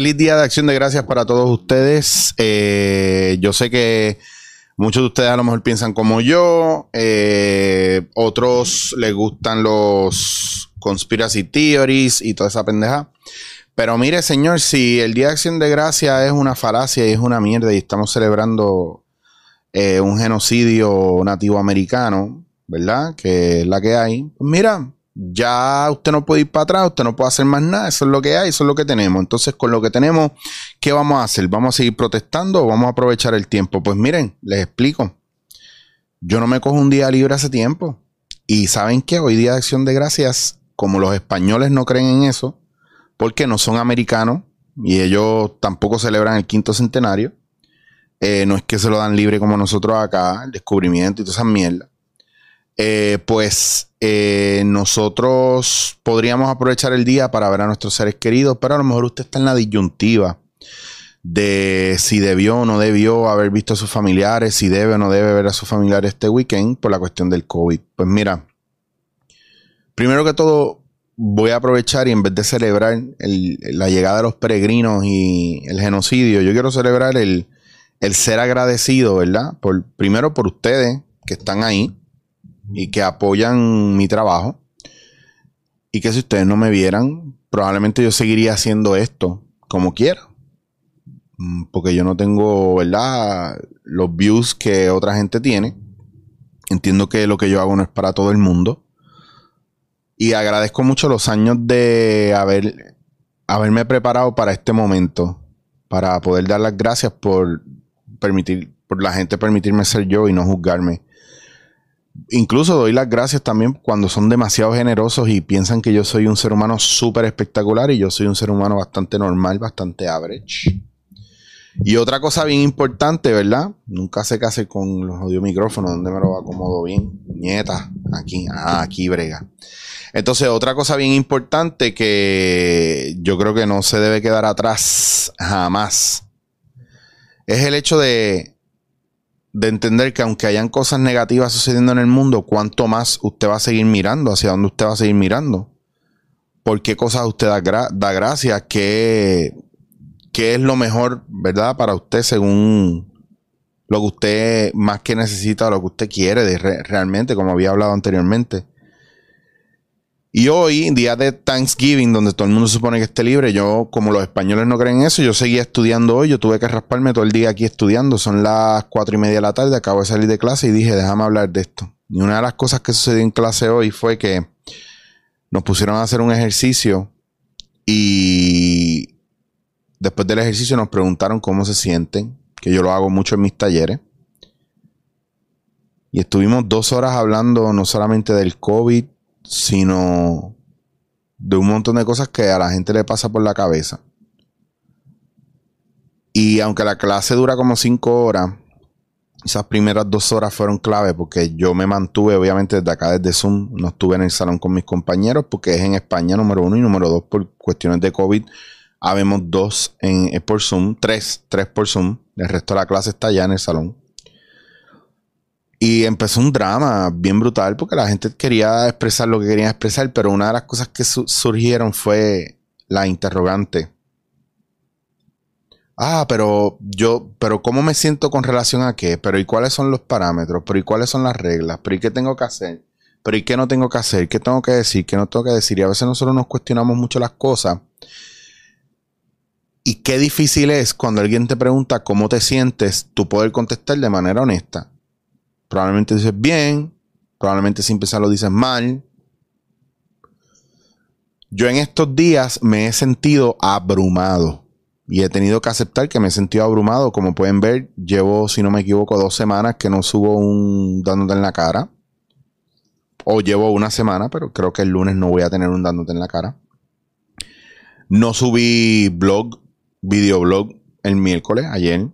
feliz día de acción de gracias para todos ustedes. Eh, yo sé que muchos de ustedes a lo mejor piensan como yo, eh, otros les gustan los conspiracy theories y toda esa pendeja. Pero mire, señor, si el Día de Acción de Gracias es una falacia y es una mierda y estamos celebrando eh, un genocidio nativo americano, ¿verdad? Que es la que hay. Pues mira, ya usted no puede ir para atrás, usted no puede hacer más nada, eso es lo que hay, eso es lo que tenemos. Entonces, con lo que tenemos, ¿qué vamos a hacer? ¿Vamos a seguir protestando o vamos a aprovechar el tiempo? Pues miren, les explico. Yo no me cojo un día libre hace tiempo. Y saben que hoy día de acción de gracias, como los españoles no creen en eso, porque no son americanos y ellos tampoco celebran el quinto centenario, eh, no es que se lo dan libre como nosotros acá, el descubrimiento y todas esas mierdas. Eh, pues eh, nosotros podríamos aprovechar el día para ver a nuestros seres queridos, pero a lo mejor usted está en la disyuntiva de si debió o no debió haber visto a sus familiares, si debe o no debe ver a sus familiares este weekend por la cuestión del COVID. Pues mira, primero que todo, voy a aprovechar y en vez de celebrar la llegada de los peregrinos y el genocidio, yo quiero celebrar el, el ser agradecido, ¿verdad? Por, primero por ustedes que están ahí y que apoyan mi trabajo. Y que si ustedes no me vieran, probablemente yo seguiría haciendo esto como quiera. Mm, porque yo no tengo, ¿verdad? Los views que otra gente tiene. Entiendo que lo que yo hago no es para todo el mundo. Y agradezco mucho los años de haber, haberme preparado para este momento. Para poder dar las gracias por permitir, por la gente permitirme ser yo y no juzgarme incluso doy las gracias también cuando son demasiado generosos y piensan que yo soy un ser humano súper espectacular y yo soy un ser humano bastante normal, bastante average. Y otra cosa bien importante, ¿verdad? Nunca qué hacer con los audio micrófonos, donde me lo acomodo bien. Nieta, aquí, ah, aquí brega. Entonces, otra cosa bien importante que yo creo que no se debe quedar atrás jamás es el hecho de de entender que aunque hayan cosas negativas sucediendo en el mundo, cuánto más usted va a seguir mirando, hacia dónde usted va a seguir mirando. ¿Por qué cosas usted da, gracias? ¿Qué, ¿Qué es lo mejor, verdad, para usted según lo que usted más que necesita lo que usted quiere realmente, como había hablado anteriormente? Y hoy, día de Thanksgiving, donde todo el mundo supone que esté libre, yo, como los españoles no creen eso, yo seguía estudiando hoy, yo tuve que rasparme todo el día aquí estudiando. Son las cuatro y media de la tarde, acabo de salir de clase y dije, déjame hablar de esto. Y una de las cosas que sucedió en clase hoy fue que nos pusieron a hacer un ejercicio y después del ejercicio nos preguntaron cómo se sienten, que yo lo hago mucho en mis talleres. Y estuvimos dos horas hablando no solamente del COVID, sino de un montón de cosas que a la gente le pasa por la cabeza. Y aunque la clase dura como cinco horas, esas primeras dos horas fueron clave porque yo me mantuve, obviamente, desde acá, desde Zoom, no estuve en el salón con mis compañeros porque es en España, número uno, y número dos, por cuestiones de COVID, habemos dos en, por Zoom, tres, tres por Zoom, el resto de la clase está allá en el salón. Y empezó un drama bien brutal porque la gente quería expresar lo que querían expresar, pero una de las cosas que surgieron fue la interrogante. Ah, pero yo, pero ¿cómo me siento con relación a qué? Pero ¿y cuáles son los parámetros? ¿Pero y cuáles son las reglas? ¿Pero y qué tengo que hacer? ¿Pero y qué no tengo que hacer? ¿Qué tengo que decir? ¿Qué no tengo que decir? Y a veces nosotros nos cuestionamos mucho las cosas. Y qué difícil es cuando alguien te pregunta cómo te sientes, tú poder contestar de manera honesta. Probablemente dices bien, probablemente sin pensar lo dices mal. Yo en estos días me he sentido abrumado y he tenido que aceptar que me he sentido abrumado. Como pueden ver, llevo, si no me equivoco, dos semanas que no subo un dándote en la cara. O llevo una semana, pero creo que el lunes no voy a tener un dándote en la cara. No subí blog, videoblog el miércoles, ayer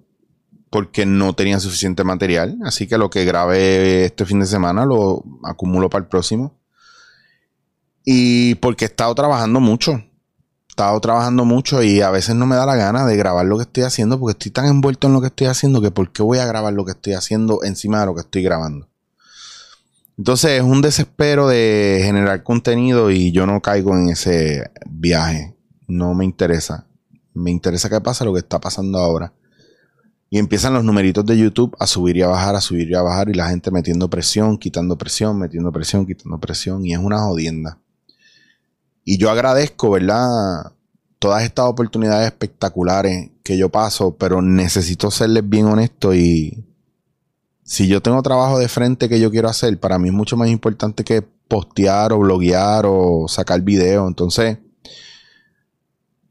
porque no tenía suficiente material. Así que lo que grabé este fin de semana lo acumulo para el próximo. Y porque he estado trabajando mucho. He estado trabajando mucho y a veces no me da la gana de grabar lo que estoy haciendo porque estoy tan envuelto en lo que estoy haciendo que por qué voy a grabar lo que estoy haciendo encima de lo que estoy grabando. Entonces es un desespero de generar contenido y yo no caigo en ese viaje. No me interesa. Me interesa qué pasa lo que está pasando ahora. Y empiezan los numeritos de YouTube a subir y a bajar, a subir y a bajar, y la gente metiendo presión, quitando presión, metiendo presión, quitando presión, y es una jodienda. Y yo agradezco, ¿verdad? Todas estas oportunidades espectaculares que yo paso, pero necesito serles bien honesto y si yo tengo trabajo de frente que yo quiero hacer, para mí es mucho más importante que postear o bloguear o sacar video. Entonces,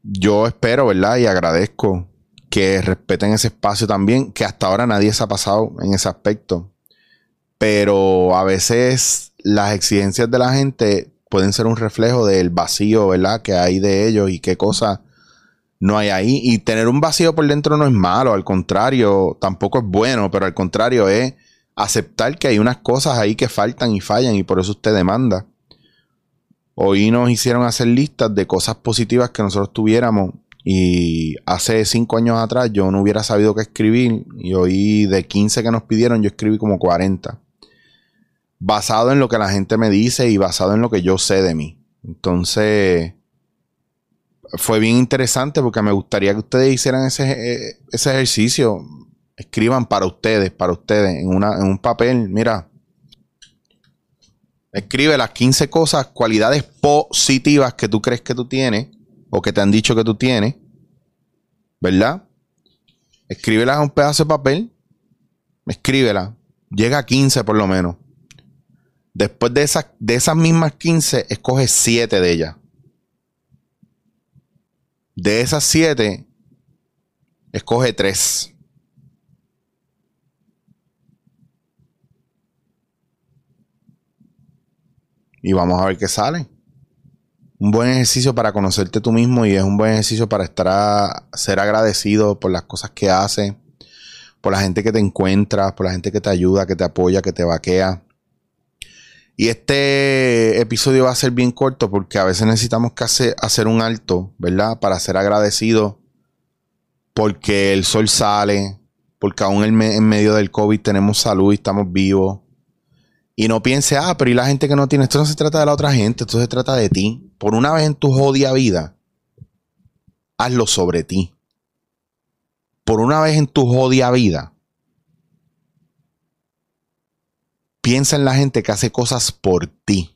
yo espero, ¿verdad? Y agradezco que respeten ese espacio también, que hasta ahora nadie se ha pasado en ese aspecto. Pero a veces las exigencias de la gente pueden ser un reflejo del vacío, ¿verdad? Que hay de ellos y qué cosas no hay ahí. Y tener un vacío por dentro no es malo, al contrario, tampoco es bueno, pero al contrario es aceptar que hay unas cosas ahí que faltan y fallan y por eso usted demanda. Hoy nos hicieron hacer listas de cosas positivas que nosotros tuviéramos y hace cinco años atrás yo no hubiera sabido qué escribir y hoy de 15 que nos pidieron yo escribí como 40. Basado en lo que la gente me dice y basado en lo que yo sé de mí. Entonces fue bien interesante porque me gustaría que ustedes hicieran ese, eh, ese ejercicio. Escriban para ustedes, para ustedes, en, una, en un papel. Mira, escribe las 15 cosas, cualidades positivas que tú crees que tú tienes o que te han dicho que tú tienes, ¿verdad? Escríbelas a un pedazo de papel. Escríbela. Llega a 15 por lo menos. Después de esas, de esas mismas 15, escoge 7 de ellas. De esas 7, escoge 3. Y vamos a ver qué sale un buen ejercicio para conocerte tú mismo y es un buen ejercicio para estar a, ser agradecido por las cosas que haces, por la gente que te encuentras, por la gente que te ayuda, que te apoya, que te vaquea. Y este episodio va a ser bien corto porque a veces necesitamos que hacer, un alto, ¿verdad? Para ser agradecido porque el sol sale, porque aún en medio del COVID tenemos salud y estamos vivos y no piense, ah, pero y la gente que no tiene. Esto no se trata de la otra gente, esto se trata de ti. Por una vez en tu jodia vida, hazlo sobre ti. Por una vez en tu jodia vida, piensa en la gente que hace cosas por ti.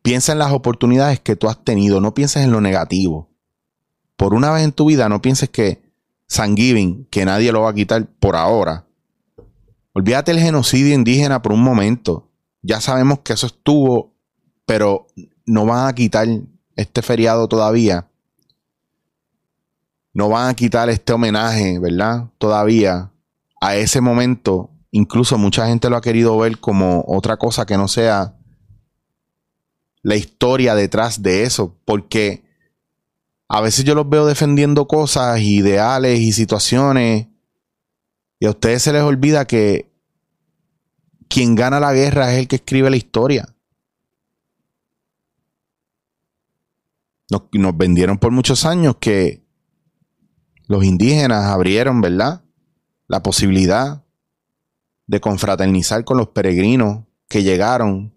Piensa en las oportunidades que tú has tenido, no pienses en lo negativo. Por una vez en tu vida, no pienses que San Giving, que nadie lo va a quitar por ahora, Olvídate el genocidio indígena por un momento. Ya sabemos que eso estuvo, pero no van a quitar este feriado todavía. No van a quitar este homenaje, ¿verdad? Todavía a ese momento. Incluso mucha gente lo ha querido ver como otra cosa que no sea la historia detrás de eso. Porque a veces yo los veo defendiendo cosas, ideales y situaciones y a ustedes se les olvida que quien gana la guerra es el que escribe la historia. Nos, vendieron por muchos años que los indígenas abrieron, ¿verdad? La posibilidad de confraternizar con los peregrinos que llegaron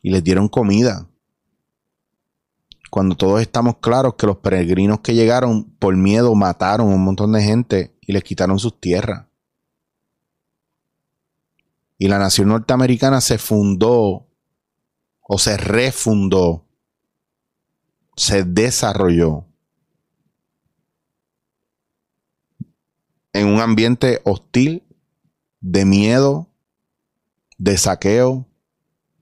y les dieron comida. Cuando todos estamos claros que los peregrinos que llegaron por miedo mataron a un montón de gente y les quitaron sus tierras y la nación norteamericana se fundó o se refundó, se desarrolló en un ambiente hostil, de miedo, de saqueo,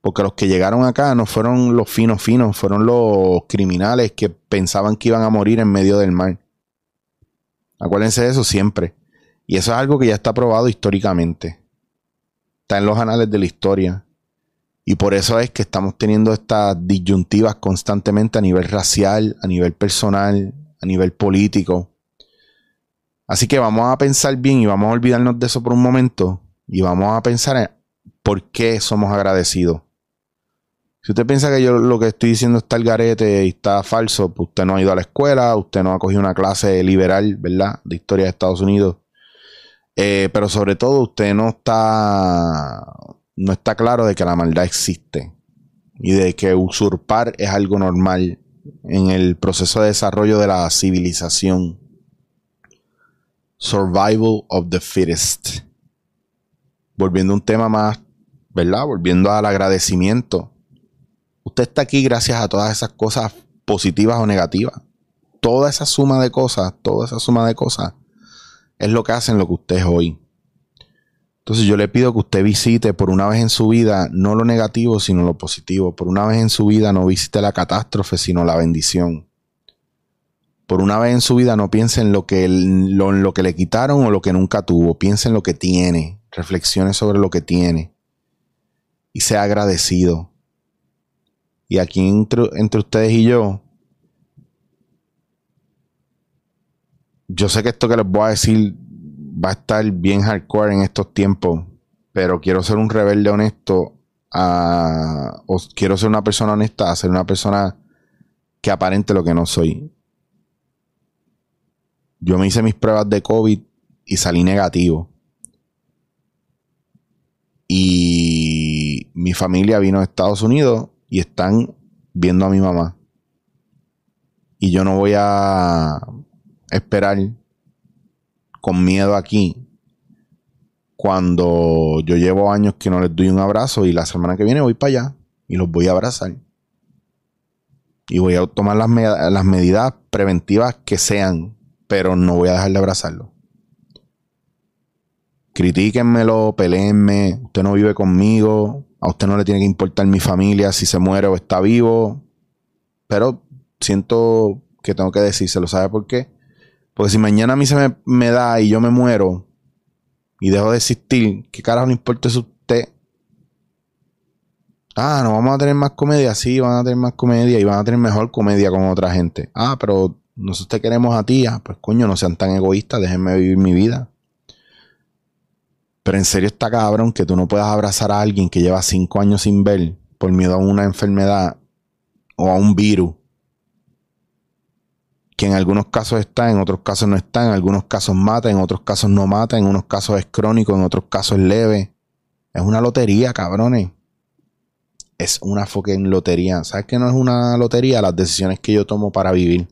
porque los que llegaron acá no fueron los finos finos, fueron los criminales que pensaban que iban a morir en medio del mar. Acuérdense de eso siempre. Y eso es algo que ya está probado históricamente está en los anales de la historia. Y por eso es que estamos teniendo estas disyuntivas constantemente a nivel racial, a nivel personal, a nivel político. Así que vamos a pensar bien y vamos a olvidarnos de eso por un momento y vamos a pensar en por qué somos agradecidos. Si usted piensa que yo lo que estoy diciendo está el garete y está falso, pues usted no ha ido a la escuela, usted no ha cogido una clase liberal, ¿verdad? De historia de Estados Unidos. Eh, pero sobre todo usted no está, no está claro de que la maldad existe y de que usurpar es algo normal en el proceso de desarrollo de la civilización. Survival of the fittest. Volviendo a un tema más, ¿verdad? Volviendo al agradecimiento. Usted está aquí gracias a todas esas cosas positivas o negativas. Toda esa suma de cosas, toda esa suma de cosas es lo que hacen lo que usted es hoy. Entonces yo le pido que usted visite por una vez en su vida no lo negativo, sino lo positivo. Por una vez en su vida no visite la catástrofe, sino la bendición. Por una vez en su vida no piense en lo que, lo, en lo que le quitaron o lo que nunca tuvo. Piense en lo que tiene. Reflexione sobre lo que tiene. Y sea agradecido. Y aquí entre, entre ustedes y yo, yo sé que esto que les voy a decir va a estar bien hardcore en estos tiempos, pero quiero ser un rebelde honesto a, quiero ser una persona honesta a ser una persona que aparente lo que no soy. Yo me hice mis pruebas de COVID y salí negativo. Y mi familia vino a Estados Unidos y están viendo a mi mamá. Y yo no voy a esperar con miedo aquí cuando yo llevo años que no les doy un abrazo y la semana que viene voy para allá y los voy a abrazar. Y voy a tomar las, medidas preventivas que sean, pero no voy a dejar de abrazarlo. Critíquenmelo, peleenme, usted no vive conmigo, a usted no le tiene que importar mi familia si se muere o está vivo, pero siento que tengo que decírselo, ¿sabe por qué? Porque si mañana a mí se me, da y yo me muero y dejo de existir, ¿qué carajo no importa eso usted? Ah, no vamos a tener más comedia. Sí, van a tener más comedia y van a tener mejor comedia con otra gente. Ah, pero nosotros te queremos a ti. Ah, pues coño, no sean tan egoístas, déjenme vivir mi vida. Pero en serio está cabrón que tú no puedas abrazar a alguien que lleva cinco años sin ver por miedo a una enfermedad o a un virus que en algunos casos está, en otros casos no está, en algunos casos mata, en otros casos no mata, en unos casos es crónico, en otros casos es leve. Es una lotería, cabrones. Es una fucking lotería. ¿Sabes qué no es una lotería? Las decisiones que yo tomo para vivir.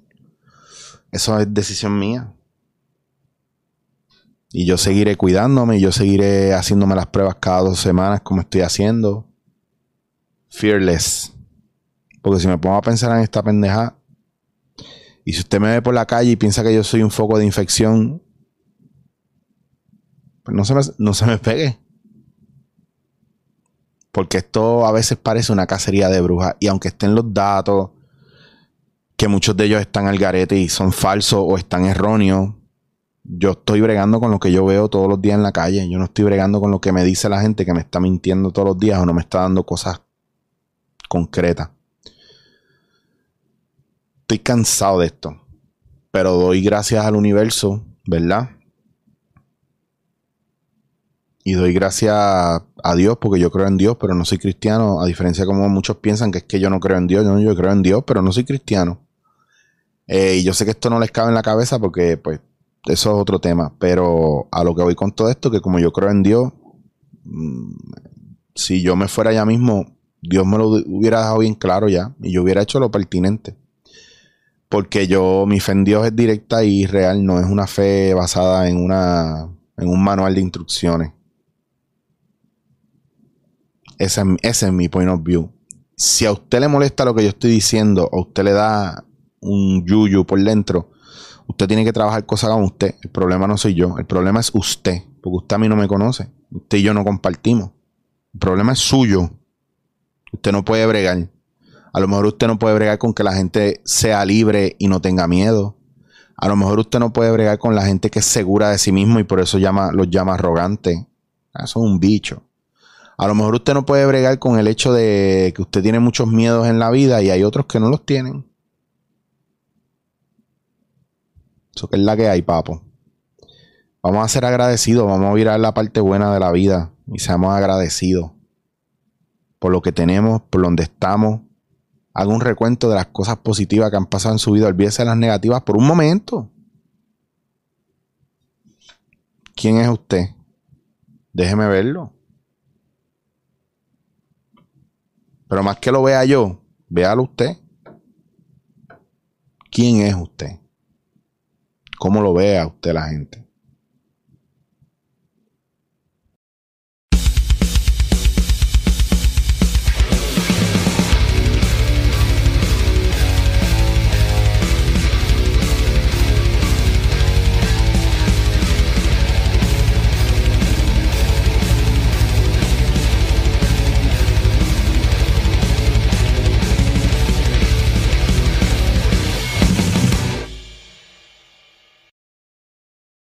Eso es decisión mía. Y yo seguiré cuidándome, y yo seguiré haciéndome las pruebas cada dos semanas como estoy haciendo. Fearless. Porque si me pongo a pensar en esta pendeja, y si usted me ve por la calle y piensa que yo soy un foco de infección, pues no se me, no se me pegue. Porque esto a veces parece una cacería de brujas. Y aunque estén los datos, que muchos de ellos están al garete y son falsos o están erróneos, yo estoy bregando con lo que yo veo todos los días en la calle. Yo no estoy bregando con lo que me dice la gente que me está mintiendo todos los días o no me está dando cosas concretas. Estoy cansado de esto. Pero doy gracias al universo, ¿verdad? Y doy gracias a Dios porque yo creo en Dios, pero no soy cristiano. A diferencia como muchos piensan que es que yo no creo en Dios. Yo, yo creo en Dios, pero no soy cristiano. Eh, y yo sé que esto no les cabe en la cabeza porque, pues, eso es otro tema. Pero a lo que voy con todo esto, que como yo creo en Dios, mm, si yo me fuera ya mismo, Dios me lo hubiera dejado bien claro ya. Y yo hubiera hecho lo pertinente. Porque yo, mi fe en Dios es directa y real, no es una fe basada en, una, en un manual de instrucciones. Ese, ese es mi point of view. Si a usted le molesta lo que yo estoy diciendo, o usted le da un yuyu por dentro, usted tiene que trabajar cosas con usted. El problema no soy yo, el problema es usted, porque usted a mí no me conoce. Usted y yo no compartimos. El problema es suyo. Usted no puede bregar. A lo mejor usted no puede bregar con que la gente sea libre y no tenga miedo. A lo mejor usted no puede bregar con la gente que es segura de sí mismo y por eso llama, los llama arrogantes. Eso es un bicho. A lo mejor usted no puede bregar con el hecho de que usted tiene muchos miedos en la vida y hay otros que no los tienen. Eso que es la que hay, papo. Vamos a ser agradecidos, vamos a mirar la parte buena de la vida y seamos agradecidos por lo que tenemos, por donde estamos, haga un recuento de las cosas positivas que han pasado en su vida, olvídese de las negativas por un momento. ¿Quién es usted? Déjeme verlo. Pero más que lo vea yo, véalo usted. ¿Quién es usted? ¿Cómo lo ve a usted la gente?